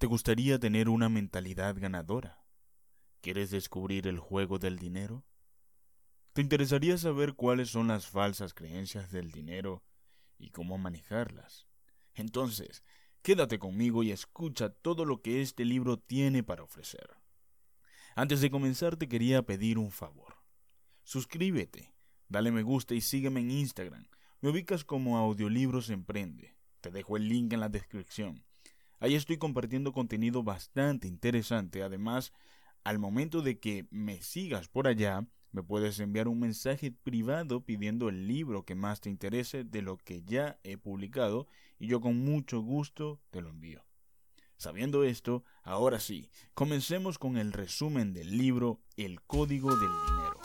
¿Te gustaría tener una mentalidad ganadora? ¿Quieres descubrir el juego del dinero? ¿Te interesaría saber cuáles son las falsas creencias del dinero y cómo manejarlas? Entonces, quédate conmigo y escucha todo lo que este libro tiene para ofrecer. Antes de comenzar te quería pedir un favor. Suscríbete, dale me gusta y sígueme en Instagram. Me ubicas como Audiolibros Emprende. Te dejo el link en la descripción. Ahí estoy compartiendo contenido bastante interesante. Además, al momento de que me sigas por allá, me puedes enviar un mensaje privado pidiendo el libro que más te interese de lo que ya he publicado y yo con mucho gusto te lo envío. Sabiendo esto, ahora sí, comencemos con el resumen del libro El Código del Dinero.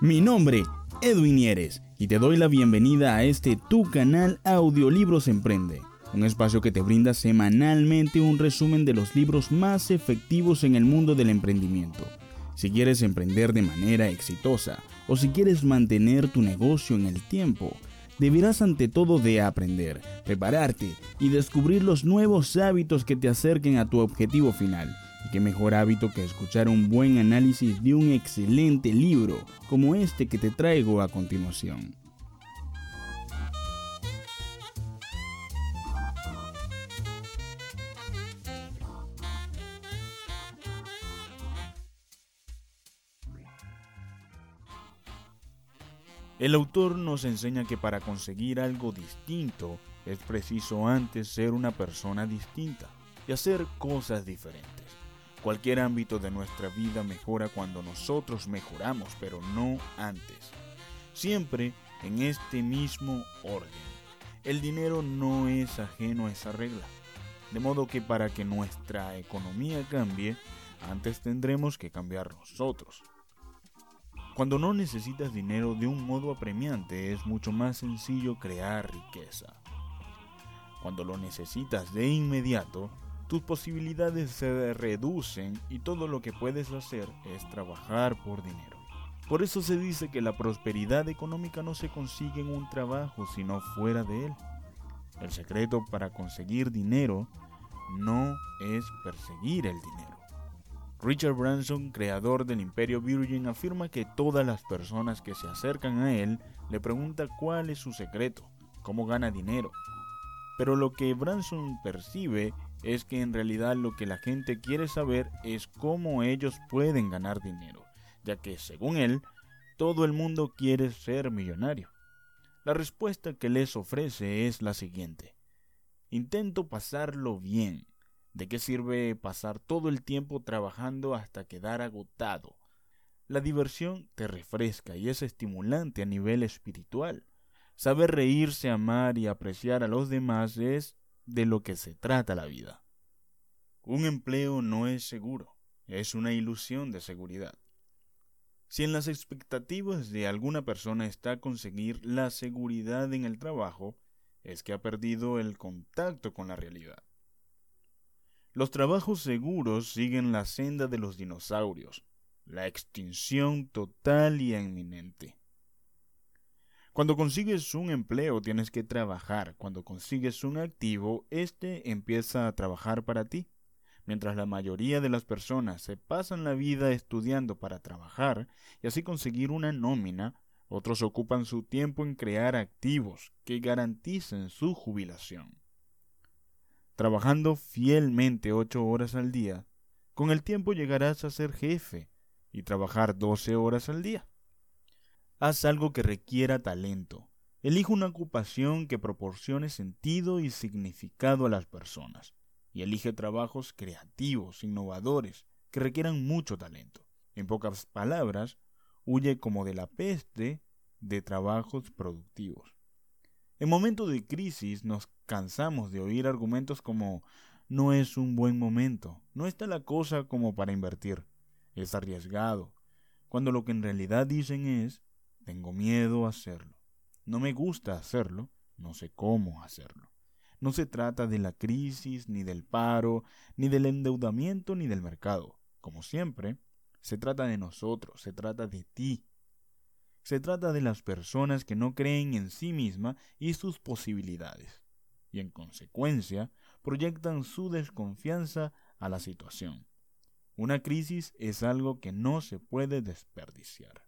Mi nombre, Edwin y te doy la bienvenida a este tu canal Audiolibros Emprende, un espacio que te brinda semanalmente un resumen de los libros más efectivos en el mundo del emprendimiento. Si quieres emprender de manera exitosa o si quieres mantener tu negocio en el tiempo, deberás ante todo de aprender, prepararte y descubrir los nuevos hábitos que te acerquen a tu objetivo final y qué mejor hábito que escuchar un buen análisis de un excelente libro como este que te traigo a continuación. El autor nos enseña que para conseguir algo distinto es preciso antes ser una persona distinta y hacer cosas diferentes. Cualquier ámbito de nuestra vida mejora cuando nosotros mejoramos, pero no antes. Siempre en este mismo orden. El dinero no es ajeno a esa regla. De modo que para que nuestra economía cambie, antes tendremos que cambiar nosotros. Cuando no necesitas dinero de un modo apremiante, es mucho más sencillo crear riqueza. Cuando lo necesitas de inmediato, tus posibilidades se reducen y todo lo que puedes hacer es trabajar por dinero. Por eso se dice que la prosperidad económica no se consigue en un trabajo, sino fuera de él. El secreto para conseguir dinero no es perseguir el dinero. Richard Branson, creador del Imperio Virgin, afirma que todas las personas que se acercan a él le preguntan cuál es su secreto, cómo gana dinero. Pero lo que Branson percibe es que en realidad lo que la gente quiere saber es cómo ellos pueden ganar dinero, ya que según él, todo el mundo quiere ser millonario. La respuesta que les ofrece es la siguiente. Intento pasarlo bien. ¿De qué sirve pasar todo el tiempo trabajando hasta quedar agotado? La diversión te refresca y es estimulante a nivel espiritual. Saber reírse, amar y apreciar a los demás es de lo que se trata la vida. Un empleo no es seguro, es una ilusión de seguridad. Si en las expectativas de alguna persona está conseguir la seguridad en el trabajo, es que ha perdido el contacto con la realidad. Los trabajos seguros siguen la senda de los dinosaurios, la extinción total y inminente. Cuando consigues un empleo tienes que trabajar. Cuando consigues un activo, éste empieza a trabajar para ti. Mientras la mayoría de las personas se pasan la vida estudiando para trabajar y así conseguir una nómina, otros ocupan su tiempo en crear activos que garanticen su jubilación. Trabajando fielmente ocho horas al día, con el tiempo llegarás a ser jefe y trabajar doce horas al día. Haz algo que requiera talento. Elige una ocupación que proporcione sentido y significado a las personas. Y elige trabajos creativos, innovadores, que requieran mucho talento. En pocas palabras, huye como de la peste de trabajos productivos. En momentos de crisis nos cansamos de oír argumentos como no es un buen momento, no está la cosa como para invertir, es arriesgado, cuando lo que en realidad dicen es tengo miedo a hacerlo. No me gusta hacerlo, no sé cómo hacerlo. No se trata de la crisis, ni del paro, ni del endeudamiento, ni del mercado. Como siempre, se trata de nosotros, se trata de ti. Se trata de las personas que no creen en sí misma y sus posibilidades, y en consecuencia proyectan su desconfianza a la situación. Una crisis es algo que no se puede desperdiciar.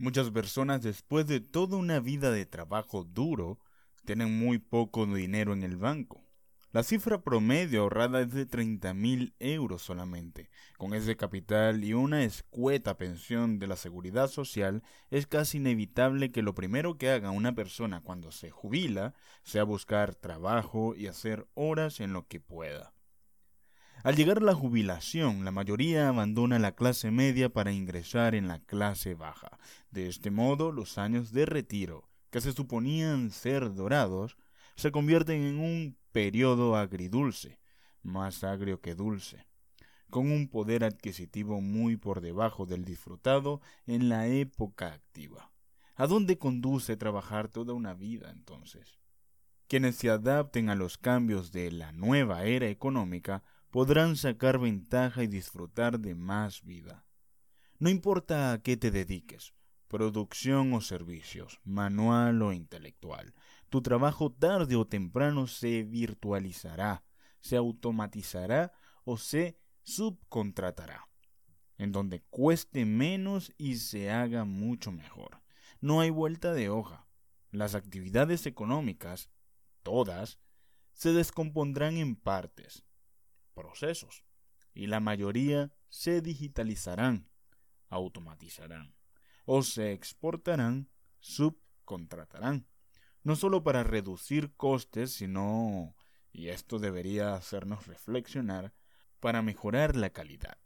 Muchas personas después de toda una vida de trabajo duro tienen muy poco dinero en el banco. La cifra promedio ahorrada es de 30 mil euros solamente. Con ese capital y una escueta pensión de la seguridad social, es casi inevitable que lo primero que haga una persona cuando se jubila sea buscar trabajo y hacer horas en lo que pueda. Al llegar la jubilación, la mayoría abandona la clase media para ingresar en la clase baja. De este modo, los años de retiro, que se suponían ser dorados, se convierten en un periodo agridulce, más agrio que dulce, con un poder adquisitivo muy por debajo del disfrutado en la época activa. ¿A dónde conduce trabajar toda una vida entonces? Quienes se adapten a los cambios de la nueva era económica podrán sacar ventaja y disfrutar de más vida. No importa a qué te dediques, producción o servicios, manual o intelectual, tu trabajo tarde o temprano se virtualizará, se automatizará o se subcontratará, en donde cueste menos y se haga mucho mejor. No hay vuelta de hoja. Las actividades económicas, todas, se descompondrán en partes, procesos, y la mayoría se digitalizarán, automatizarán, o se exportarán, subcontratarán no solo para reducir costes, sino, y esto debería hacernos reflexionar, para mejorar la calidad.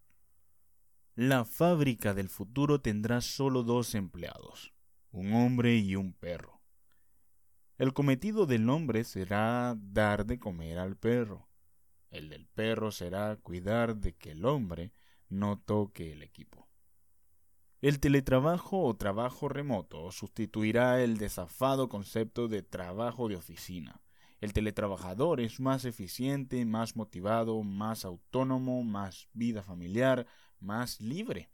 La fábrica del futuro tendrá solo dos empleados, un hombre y un perro. El cometido del hombre será dar de comer al perro. El del perro será cuidar de que el hombre no toque el equipo. El teletrabajo o trabajo remoto sustituirá el desafado concepto de trabajo de oficina. El teletrabajador es más eficiente, más motivado, más autónomo, más vida familiar, más libre.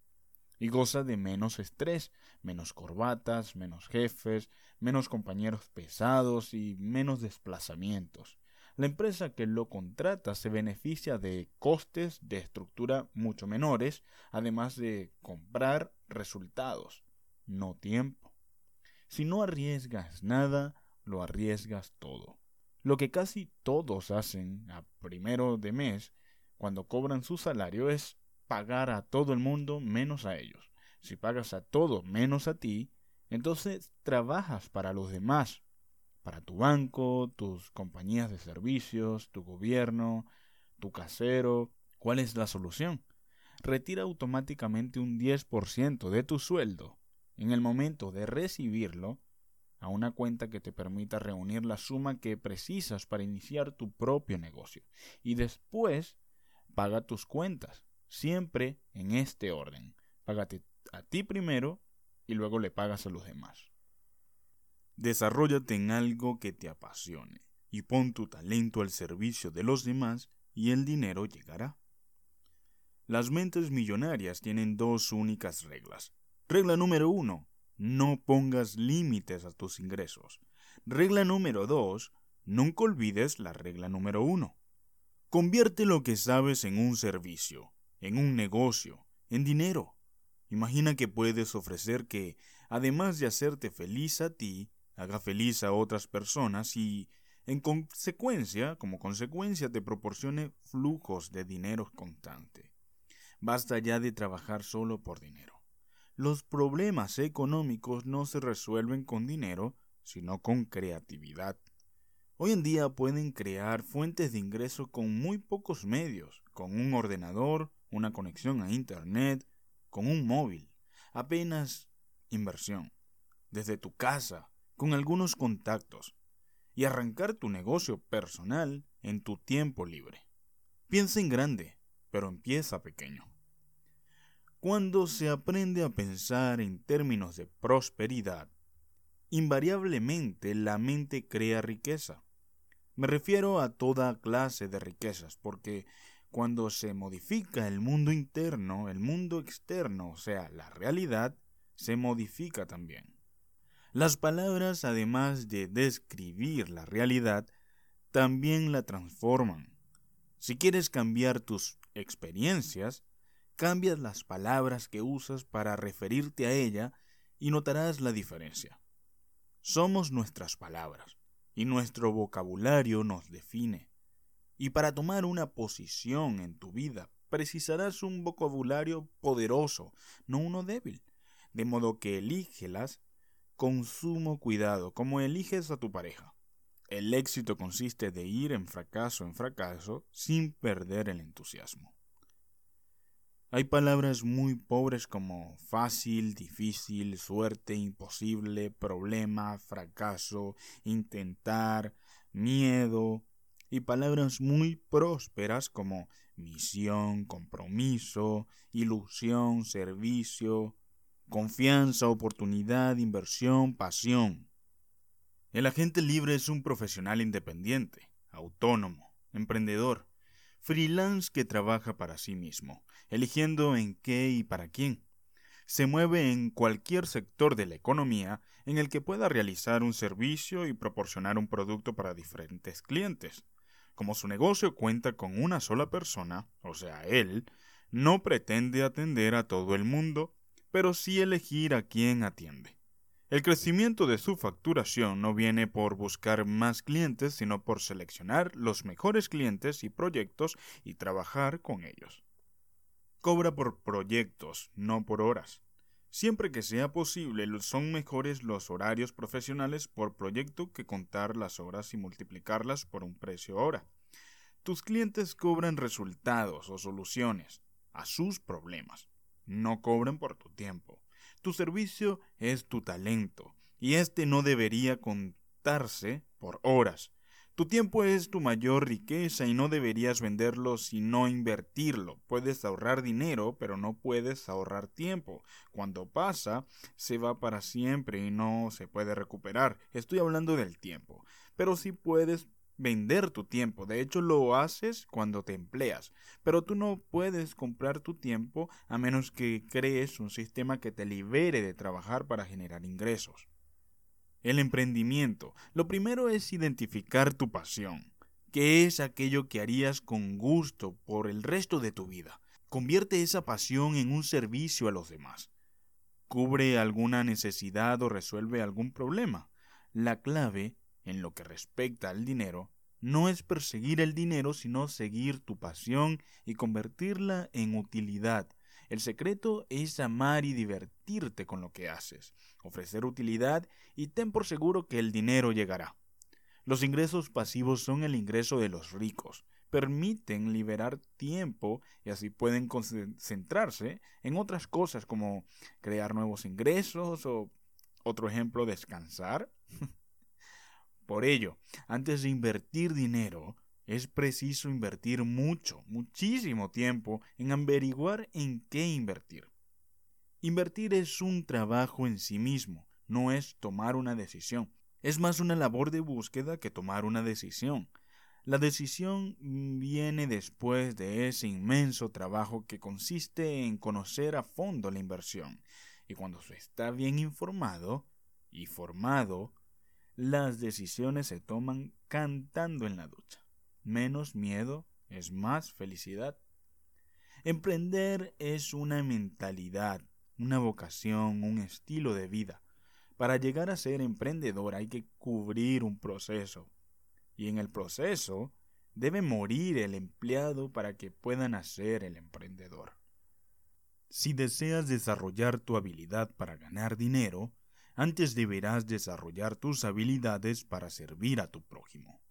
Y goza de menos estrés, menos corbatas, menos jefes, menos compañeros pesados y menos desplazamientos. La empresa que lo contrata se beneficia de costes de estructura mucho menores, además de comprar resultados, no tiempo. Si no arriesgas nada, lo arriesgas todo. Lo que casi todos hacen a primero de mes, cuando cobran su salario, es pagar a todo el mundo menos a ellos. Si pagas a todo menos a ti, entonces trabajas para los demás, para tu banco, tus compañías de servicios, tu gobierno, tu casero. ¿Cuál es la solución? Retira automáticamente un 10% de tu sueldo en el momento de recibirlo a una cuenta que te permita reunir la suma que precisas para iniciar tu propio negocio. Y después paga tus cuentas, siempre en este orden. Págate a ti primero y luego le pagas a los demás. Desarrollate en algo que te apasione y pon tu talento al servicio de los demás y el dinero llegará. Las mentes millonarias tienen dos únicas reglas. Regla número uno, no pongas límites a tus ingresos. Regla número dos, nunca olvides la regla número uno. Convierte lo que sabes en un servicio, en un negocio, en dinero. Imagina que puedes ofrecer que, además de hacerte feliz a ti, haga feliz a otras personas y, en consecuencia, como consecuencia, te proporcione flujos de dinero constante. Basta ya de trabajar solo por dinero. Los problemas económicos no se resuelven con dinero, sino con creatividad. Hoy en día pueden crear fuentes de ingreso con muy pocos medios, con un ordenador, una conexión a Internet, con un móvil. Apenas inversión. Desde tu casa, con algunos contactos y arrancar tu negocio personal en tu tiempo libre. Piensa en grande, pero empieza pequeño. Cuando se aprende a pensar en términos de prosperidad, invariablemente la mente crea riqueza. Me refiero a toda clase de riquezas, porque cuando se modifica el mundo interno, el mundo externo, o sea, la realidad, se modifica también. Las palabras, además de describir la realidad, también la transforman. Si quieres cambiar tus experiencias, cambias las palabras que usas para referirte a ella y notarás la diferencia. Somos nuestras palabras y nuestro vocabulario nos define. Y para tomar una posición en tu vida precisarás un vocabulario poderoso, no uno débil, de modo que elígelas con sumo cuidado, como eliges a tu pareja. El éxito consiste de ir en fracaso en fracaso sin perder el entusiasmo. Hay palabras muy pobres como fácil, difícil, suerte, imposible, problema, fracaso, intentar, miedo, y palabras muy prósperas como misión, compromiso, ilusión, servicio, confianza, oportunidad, inversión, pasión. El agente libre es un profesional independiente, autónomo, emprendedor, freelance que trabaja para sí mismo, eligiendo en qué y para quién. Se mueve en cualquier sector de la economía en el que pueda realizar un servicio y proporcionar un producto para diferentes clientes. Como su negocio cuenta con una sola persona, o sea, él, no pretende atender a todo el mundo, pero sí elegir a quién atiende. El crecimiento de su facturación no viene por buscar más clientes, sino por seleccionar los mejores clientes y proyectos y trabajar con ellos. Cobra por proyectos, no por horas. Siempre que sea posible, son mejores los horarios profesionales por proyecto que contar las horas y multiplicarlas por un precio hora. Tus clientes cobran resultados o soluciones a sus problemas. No cobran por tu tiempo. Tu servicio es tu talento, y este no debería contarse por horas. Tu tiempo es tu mayor riqueza y no deberías venderlo sino invertirlo. Puedes ahorrar dinero, pero no puedes ahorrar tiempo. Cuando pasa, se va para siempre y no se puede recuperar. Estoy hablando del tiempo. Pero sí puedes vender tu tiempo. De hecho, lo haces cuando te empleas. Pero tú no puedes comprar tu tiempo a menos que crees un sistema que te libere de trabajar para generar ingresos. El emprendimiento. Lo primero es identificar tu pasión. ¿Qué es aquello que harías con gusto por el resto de tu vida? Convierte esa pasión en un servicio a los demás. ¿Cubre alguna necesidad o resuelve algún problema? La clave en lo que respecta al dinero, no es perseguir el dinero, sino seguir tu pasión y convertirla en utilidad. El secreto es amar y divertirte con lo que haces, ofrecer utilidad y ten por seguro que el dinero llegará. Los ingresos pasivos son el ingreso de los ricos, permiten liberar tiempo y así pueden concentrarse en otras cosas como crear nuevos ingresos o otro ejemplo, descansar. Por ello, antes de invertir dinero, es preciso invertir mucho, muchísimo tiempo en averiguar en qué invertir. Invertir es un trabajo en sí mismo, no es tomar una decisión. Es más una labor de búsqueda que tomar una decisión. La decisión viene después de ese inmenso trabajo que consiste en conocer a fondo la inversión. Y cuando se está bien informado y formado, las decisiones se toman cantando en la ducha. Menos miedo es más felicidad. Emprender es una mentalidad, una vocación, un estilo de vida. Para llegar a ser emprendedor hay que cubrir un proceso. Y en el proceso debe morir el empleado para que pueda nacer el emprendedor. Si deseas desarrollar tu habilidad para ganar dinero, antes deberás desarrollar tus habilidades para servir a tu prójimo.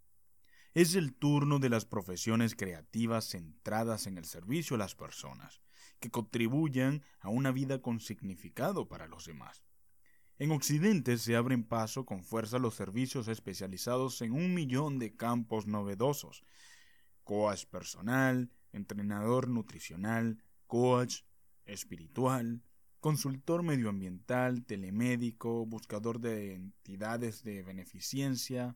Es el turno de las profesiones creativas centradas en el servicio a las personas, que contribuyan a una vida con significado para los demás. En Occidente se abren paso con fuerza los servicios especializados en un millón de campos novedosos. Coach personal, entrenador nutricional, coach espiritual, consultor medioambiental, telemédico, buscador de entidades de beneficencia,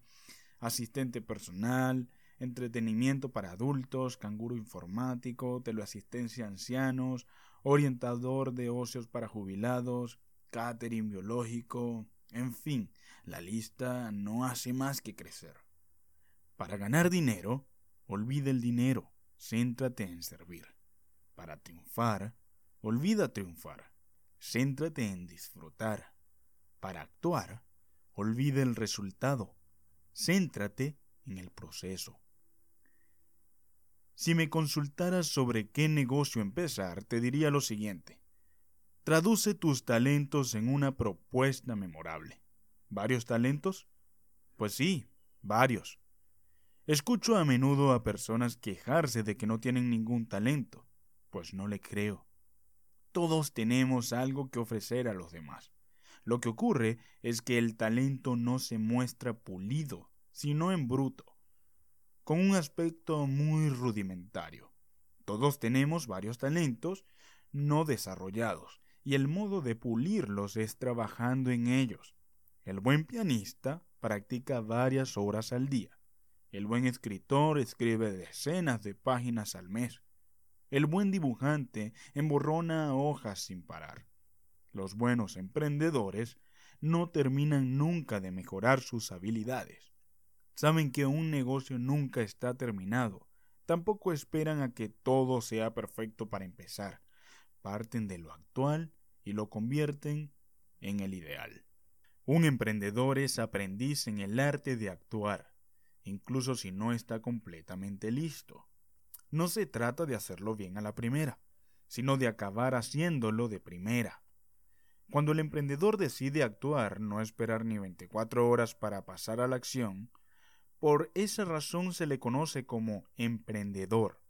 asistente personal, entretenimiento para adultos, canguro informático, teleasistencia a ancianos, orientador de ocios para jubilados, catering biológico, en fin, la lista no hace más que crecer. Para ganar dinero, olvida el dinero, céntrate en servir. Para triunfar, olvida triunfar, céntrate en disfrutar. Para actuar, olvida el resultado, céntrate en el proceso. Si me consultaras sobre qué negocio empezar, te diría lo siguiente. Traduce tus talentos en una propuesta memorable. ¿Varios talentos? Pues sí, varios. Escucho a menudo a personas quejarse de que no tienen ningún talento. Pues no le creo. Todos tenemos algo que ofrecer a los demás. Lo que ocurre es que el talento no se muestra pulido, sino en bruto, con un aspecto muy rudimentario. Todos tenemos varios talentos no desarrollados, y el modo de pulirlos es trabajando en ellos. El buen pianista practica varias horas al día. El buen escritor escribe decenas de páginas al mes. El buen dibujante emborrona hojas sin parar. Los buenos emprendedores no terminan nunca de mejorar sus habilidades. Saben que un negocio nunca está terminado. Tampoco esperan a que todo sea perfecto para empezar. Parten de lo actual y lo convierten en el ideal. Un emprendedor es aprendiz en el arte de actuar, incluso si no está completamente listo. No se trata de hacerlo bien a la primera, sino de acabar haciéndolo de primera. Cuando el emprendedor decide actuar, no esperar ni 24 horas para pasar a la acción, por esa razón se le conoce como emprendedor,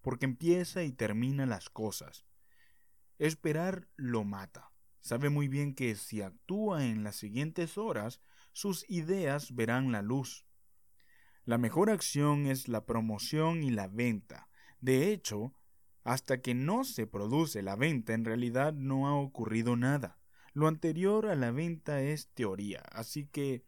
porque empieza y termina las cosas. Esperar lo mata. Sabe muy bien que si actúa en las siguientes horas, sus ideas verán la luz. La mejor acción es la promoción y la venta. De hecho, hasta que no se produce la venta, en realidad no ha ocurrido nada. Lo anterior a la venta es teoría, así que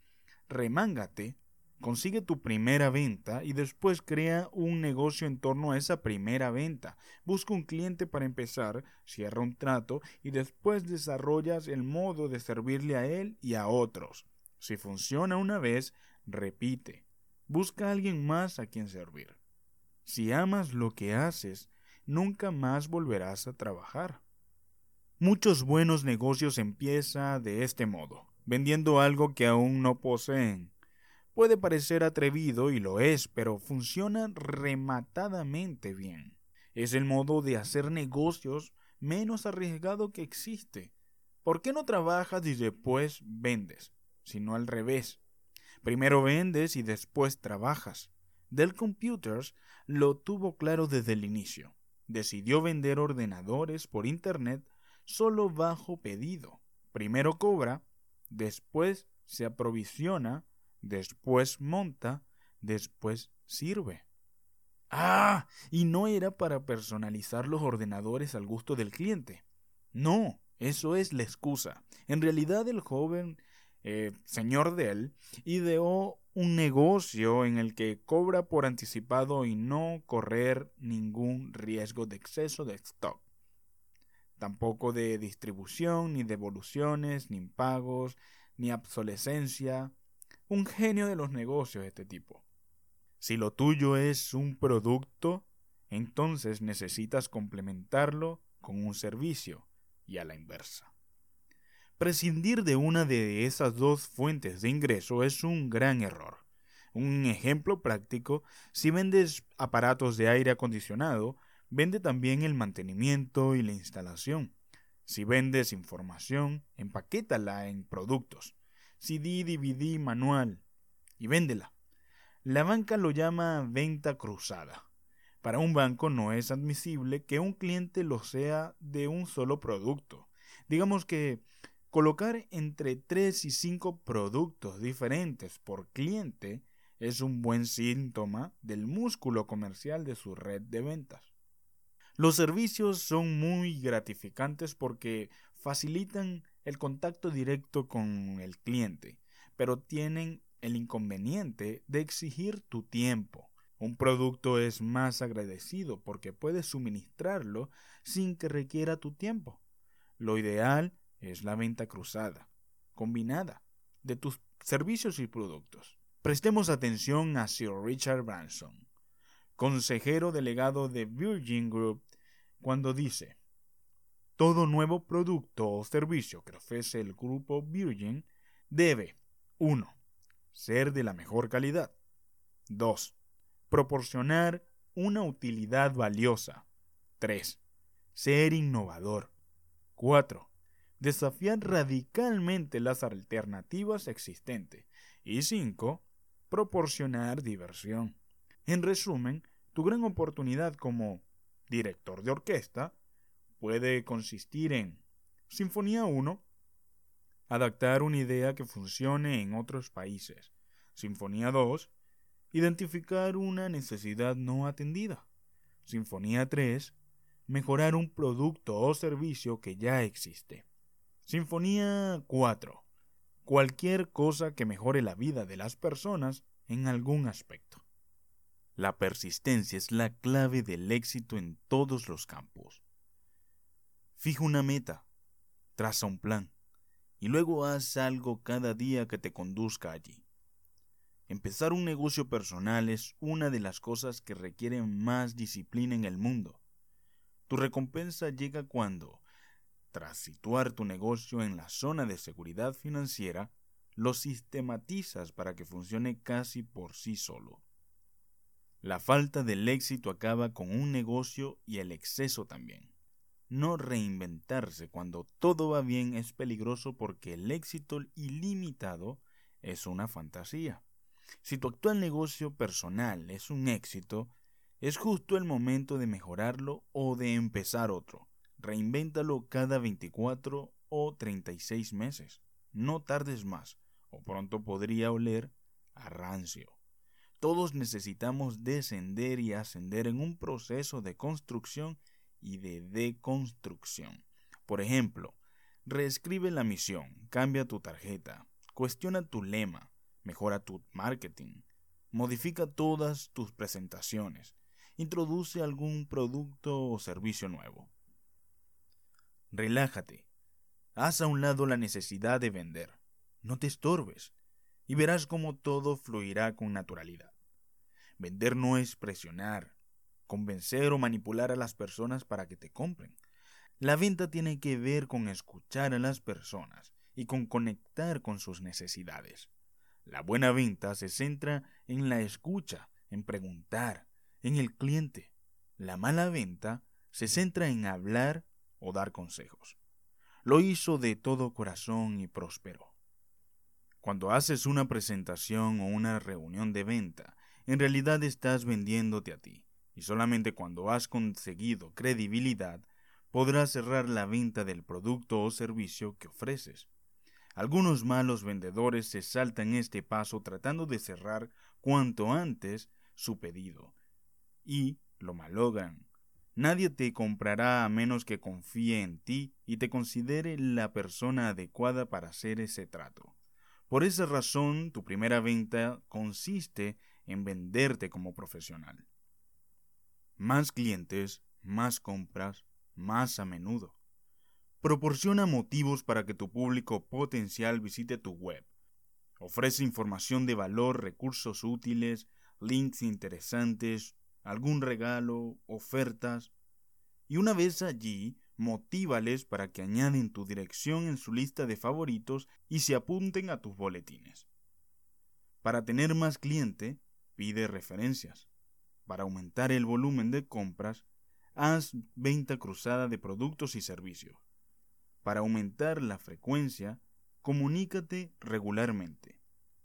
remángate Consigue tu primera venta y después crea un negocio en torno a esa primera venta. Busca un cliente para empezar, cierra un trato y después desarrollas el modo de servirle a él y a otros. Si funciona una vez, repite. Busca alguien más a quien servir. Si amas lo que haces, nunca más volverás a trabajar. Muchos buenos negocios empiezan de este modo, vendiendo algo que aún no poseen Puede parecer atrevido y lo es, pero funciona rematadamente bien. Es el modo de hacer negocios menos arriesgado que existe. ¿Por qué no trabajas y después vendes? Sino al revés. Primero vendes y después trabajas. Dell Computers lo tuvo claro desde el inicio. Decidió vender ordenadores por Internet solo bajo pedido. Primero cobra, después se aprovisiona después monta, después sirve. Ah, y no era para personalizar los ordenadores al gusto del cliente. No, eso es la excusa. En realidad el joven eh, señor Dell ideó un negocio en el que cobra por anticipado y no correr ningún riesgo de exceso de stock. Tampoco de distribución, ni devoluciones, ni pagos, ni obsolescencia, un genio de los negocios este tipo. Si lo tuyo es un producto, entonces necesitas complementarlo con un servicio y a la inversa. Prescindir de una de esas dos fuentes de ingreso es un gran error. Un ejemplo práctico, si vendes aparatos de aire acondicionado, vende también el mantenimiento y la instalación. Si vendes información, empaquétala en productos. CD, DVD, manual y véndela. La banca lo llama venta cruzada. Para un banco no es admisible que un cliente lo sea de un solo producto. Digamos que colocar entre 3 y 5 productos diferentes por cliente es un buen síntoma del músculo comercial de su red de ventas. Los servicios son muy gratificantes porque facilitan el contacto directo con el cliente, pero tienen el inconveniente de exigir tu tiempo. Un producto es más agradecido porque puedes suministrarlo sin que requiera tu tiempo. Lo ideal es la venta cruzada, combinada, de tus servicios y productos. Prestemos atención a Sir Richard Branson, consejero delegado de Virgin Group, cuando dice, todo nuevo producto o servicio que ofrece el grupo Virgin debe 1. Ser de la mejor calidad. 2. Proporcionar una utilidad valiosa. 3. Ser innovador. 4. Desafiar radicalmente las alternativas existentes. Y 5. Proporcionar diversión. En resumen, tu gran oportunidad como director de orquesta puede consistir en Sinfonía 1, adaptar una idea que funcione en otros países. Sinfonía 2, identificar una necesidad no atendida. Sinfonía 3, mejorar un producto o servicio que ya existe. Sinfonía 4, cualquier cosa que mejore la vida de las personas en algún aspecto. La persistencia es la clave del éxito en todos los campos. Fija una meta, traza un plan y luego haz algo cada día que te conduzca allí. Empezar un negocio personal es una de las cosas que requieren más disciplina en el mundo. Tu recompensa llega cuando, tras situar tu negocio en la zona de seguridad financiera, lo sistematizas para que funcione casi por sí solo. La falta del éxito acaba con un negocio y el exceso también. No reinventarse cuando todo va bien es peligroso porque el éxito ilimitado es una fantasía. Si tu actual negocio personal es un éxito, es justo el momento de mejorarlo o de empezar otro. Reinvéntalo cada 24 o 36 meses. No tardes más, o pronto podría oler a rancio. Todos necesitamos descender y ascender en un proceso de construcción y de deconstrucción. Por ejemplo, reescribe la misión, cambia tu tarjeta, cuestiona tu lema, mejora tu marketing, modifica todas tus presentaciones, introduce algún producto o servicio nuevo. Relájate, haz a un lado la necesidad de vender, no te estorbes, y verás cómo todo fluirá con naturalidad. Vender no es presionar, convencer o manipular a las personas para que te compren. La venta tiene que ver con escuchar a las personas y con conectar con sus necesidades. La buena venta se centra en la escucha, en preguntar, en el cliente. La mala venta se centra en hablar o dar consejos. Lo hizo de todo corazón y prosperó. Cuando haces una presentación o una reunión de venta, en realidad estás vendiéndote a ti y solamente cuando has conseguido credibilidad podrás cerrar la venta del producto o servicio que ofreces. Algunos malos vendedores se saltan este paso tratando de cerrar cuanto antes su pedido y lo malogran. Nadie te comprará a menos que confíe en ti y te considere la persona adecuada para hacer ese trato. Por esa razón, tu primera venta consiste en venderte como profesional. Más clientes, más compras, más a menudo. Proporciona motivos para que tu público potencial visite tu web. Ofrece información de valor, recursos útiles, links interesantes, algún regalo, ofertas. Y una vez allí, motívales para que añaden tu dirección en su lista de favoritos y se apunten a tus boletines. Para tener más cliente, pide referencias. Para aumentar el volumen de compras, haz venta cruzada de productos y servicios. Para aumentar la frecuencia, comunícate regularmente.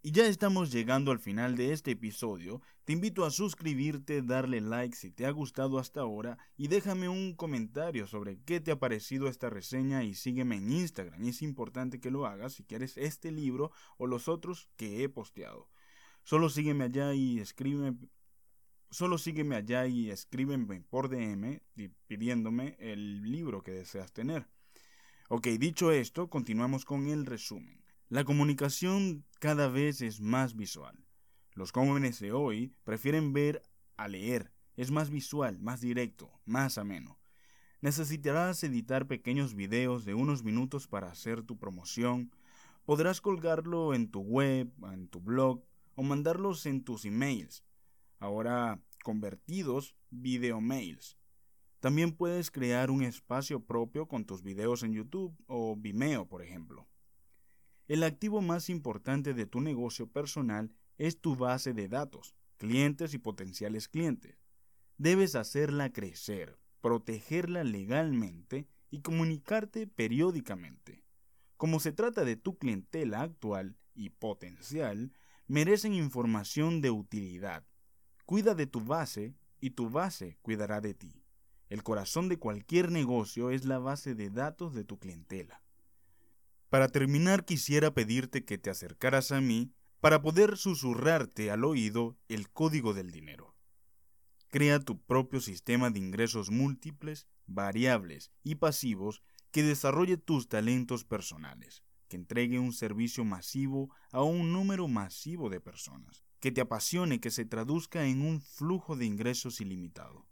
Y ya estamos llegando al final de este episodio. Te invito a suscribirte, darle like si te ha gustado hasta ahora y déjame un comentario sobre qué te ha parecido esta reseña y sígueme en Instagram. Es importante que lo hagas si quieres este libro o los otros que he posteado. Solo sígueme allá y escríbeme Solo sígueme allá y escríbeme por DM pidiéndome el libro que deseas tener. Ok, dicho esto, continuamos con el resumen. La comunicación cada vez es más visual. Los jóvenes de hoy prefieren ver a leer. Es más visual, más directo, más ameno. Necesitarás editar pequeños videos de unos minutos para hacer tu promoción. Podrás colgarlo en tu web, en tu blog o mandarlos en tus emails, ahora convertidos video mails. También puedes crear un espacio propio con tus videos en YouTube o Vimeo, por ejemplo. El activo más importante de tu negocio personal es tu base de datos, clientes y potenciales clientes. Debes hacerla crecer, protegerla legalmente y comunicarte periódicamente. Como se trata de tu clientela actual y potencial, merecen información de utilidad. Cuida de tu base y tu base cuidará de ti. El corazón de cualquier negocio es la base de datos de tu clientela. Para terminar quisiera pedirte que te acercaras a mí para poder susurrarte al oído el código del dinero. Crea tu propio sistema de ingresos múltiples, variables y pasivos que desarrolle tus talentos personales, que entregue un servicio masivo a un número masivo de personas, que te apasione, que se traduzca en un flujo de ingresos ilimitado.